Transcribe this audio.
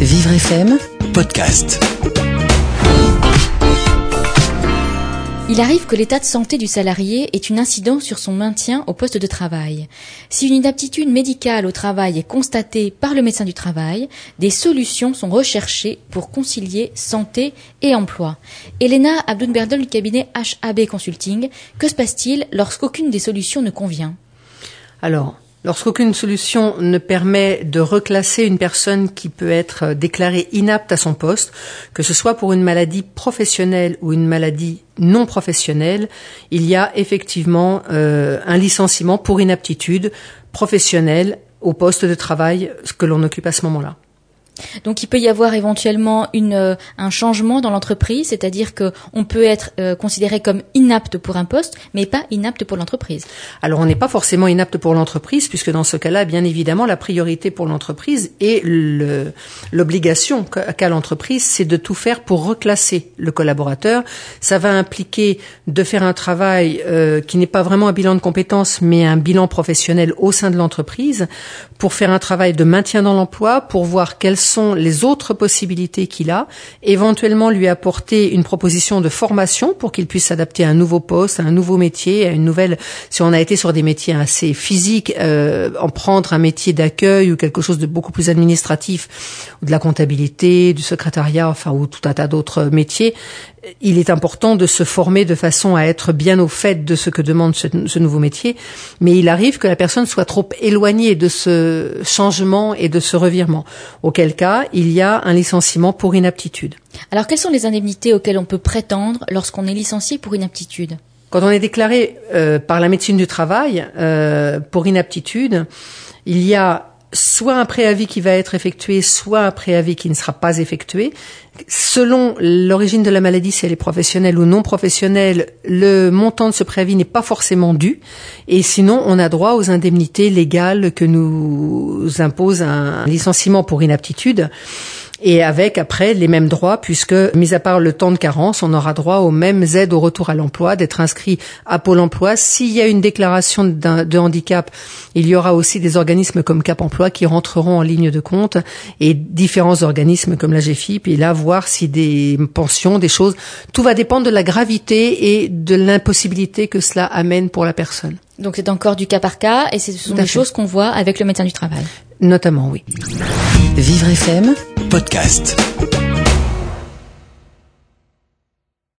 Vivre FM podcast. Il arrive que l'état de santé du salarié ait une incidence sur son maintien au poste de travail. Si une inaptitude médicale au travail est constatée par le médecin du travail, des solutions sont recherchées pour concilier santé et emploi. Elena Abdounberdol du cabinet HAB Consulting, que se passe-t-il lorsqu'aucune des solutions ne convient? Alors, Lorsqu'aucune solution ne permet de reclasser une personne qui peut être déclarée inapte à son poste, que ce soit pour une maladie professionnelle ou une maladie non professionnelle, il y a effectivement euh, un licenciement pour inaptitude professionnelle au poste de travail que l'on occupe à ce moment-là. Donc il peut y avoir éventuellement une, euh, un changement dans l'entreprise, c'est-à-dire qu'on peut être euh, considéré comme inapte pour un poste, mais pas inapte pour l'entreprise. Alors on n'est pas forcément inapte pour l'entreprise, puisque dans ce cas-là, bien évidemment, la priorité pour l'entreprise et l'obligation qu'a l'entreprise, c'est de tout faire pour reclasser le collaborateur. Ça va impliquer de faire un travail euh, qui n'est pas vraiment un bilan de compétences, mais un bilan professionnel au sein de l'entreprise, pour faire un travail de maintien dans l'emploi, pour voir quels sont les autres possibilités qu'il a, éventuellement lui apporter une proposition de formation pour qu'il puisse s'adapter à un nouveau poste, à un nouveau métier, à une nouvelle. Si on a été sur des métiers assez physiques, euh, en prendre un métier d'accueil ou quelque chose de beaucoup plus administratif, ou de la comptabilité, du secrétariat, enfin ou tout un tas d'autres métiers, il est important de se former de façon à être bien au fait de ce que demande ce, nouveau métier, mais il arrive que la personne soit trop éloignée de ce changement et de ce revirement, auquel cas il y a un licenciement pour inaptitude. Alors quelles sont les indemnités auxquelles on peut prétendre lorsqu'on est licencié pour inaptitude? Quand on est déclaré euh, par la médecine du travail euh, pour inaptitude, il y a soit un préavis qui va être effectué, soit un préavis qui ne sera pas effectué. Selon l'origine de la maladie, si elle est professionnelle ou non professionnelle, le montant de ce préavis n'est pas forcément dû. Et sinon, on a droit aux indemnités légales que nous impose un licenciement pour inaptitude et avec après les mêmes droits puisque, mis à part le temps de carence, on aura droit aux mêmes aides au retour à l'emploi, d'être inscrit à Pôle emploi. S'il y a une déclaration de handicap, il y aura aussi des organismes comme Cap emploi qui rentreront en ligne de compte et différents organismes comme la GFIP et là voir si des pensions, des choses, tout va dépendre de la gravité et de l'impossibilité que cela amène pour la personne. Donc c'est encore du cas par cas et ce sont des choses qu'on voit avec le médecin du travail. Notamment, oui. Vivre FM podcast.